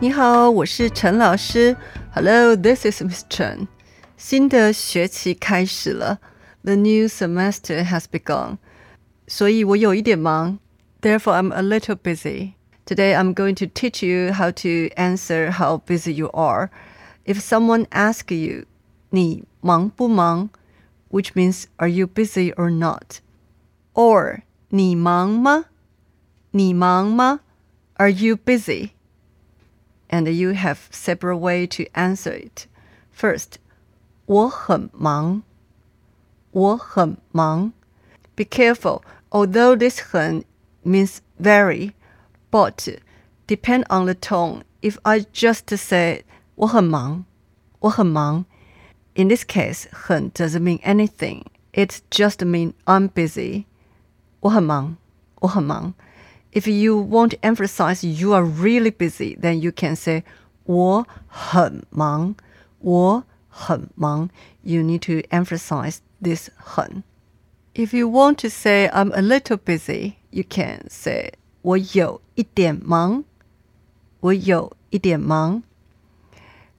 你好，我是陈老师。Hello, this is Miss Chen. 新的学期开始了，The new semester has begun. 所以我有一点忙，Therefore I'm a little busy. Today I'm going to teach you how to answer how busy you are. If someone asks you, 你忙不忙? which means are you busy or not? Or 你忙吗?你忙吗? Are you busy? and you have several ways to answer it. First, 我很忙.我很忙. Be careful, although this 很 means very, but depend on the tone. If I just say 我很忙,我很忙, in this case, 很 doesn't mean anything. It just means I'm busy. 我很忙,我很忙. If you want to emphasize you are really busy, then you can say 我很忙,我很忙. You need to emphasize this 很. If you want to say I'm a little busy, you can say 我有一点忙,我有一点忙.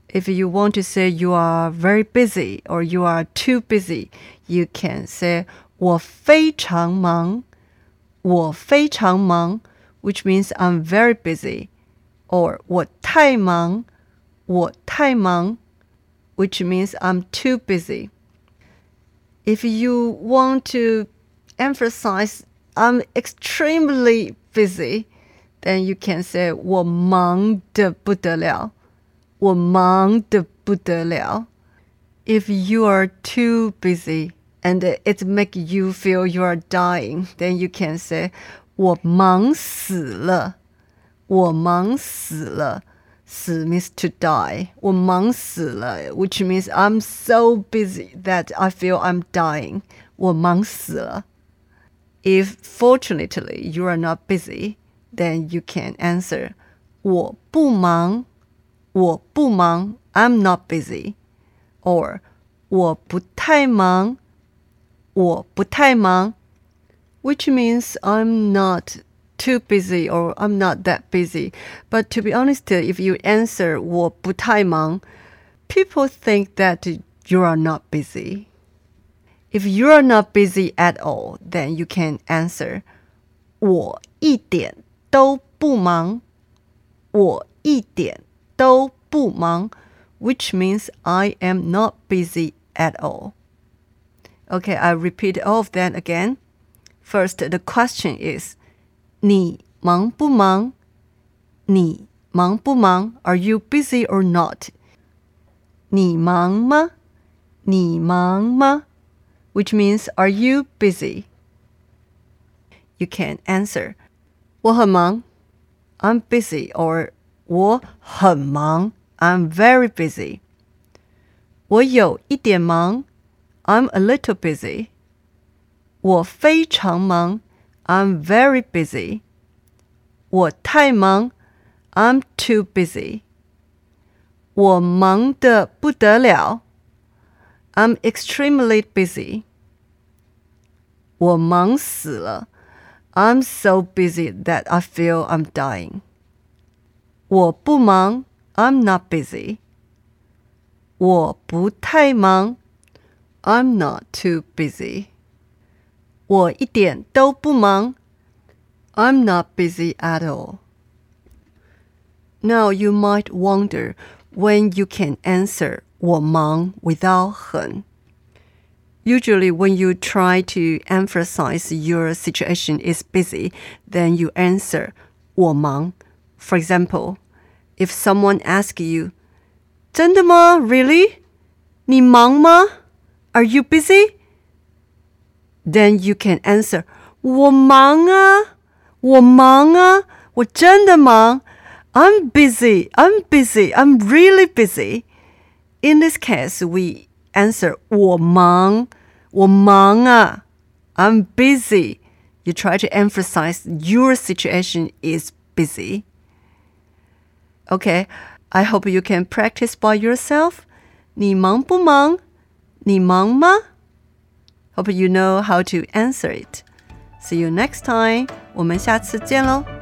If you want to say you are very busy or you are too busy, you can say 我非常忙,我非常忙 which means I'm very busy, or 我太忙,我太忙 which means I'm too busy. If you want to emphasize I'm extremely busy, then you can say 我忙得不得了, 我忙得不得了. If you are too busy and it make you feel you are dying, then you can say 我忙死了，我忙死了。死 means to die. 我忙死了，which means I'm so busy that I feel I'm dying. 我忙死了。If fortunately you are not busy, then you can answer 我不忙， 我不忙。I'm not busy. Or 我不太忙，我不太忙。which means I'm not too busy or I'm not that busy. But to be honest, if you answer 我不太忙, people think that you are not busy. If you are not busy at all, then you can answer 我一点都不忙。我一点 都不忙, which means I am not busy at all. Okay, I repeat all of that again. First, the question is, 你忙不忙?你忙不忙? Are you busy or not? 你忙吗?你忙吗? Which means, are you busy? You can answer, 我很忙. I'm busy or 我很忙. I'm very busy. 我有一点忙. I'm a little busy. 我非常忙，I'm very busy。我太忙，I'm too busy。我忙得不得了，I'm extremely busy。我忙死了，I'm so busy that I feel I'm dying。 我不忙，I'm not busy。我不太忙，I'm not too busy。我一点都不忙。I'm not busy at all. Now you might wonder when you can answer 我忙 without 很. Usually, when you try to emphasize your situation is busy, then you answer 我忙. For example, if someone asks you, 真的吗? Really? 你忙吗? Are you busy? then you can answer 我忙啊，我忙啊，我真的忙。I'm busy. I'm busy. I'm really busy. In this case, we answer 我忙，我忙啊。I'm busy. You try to emphasize your situation is busy. Okay, I hope you can practice by yourself. 你忙不忙？你忙吗？ Hope you know how to answer it. See you next time. 我们下次见喽。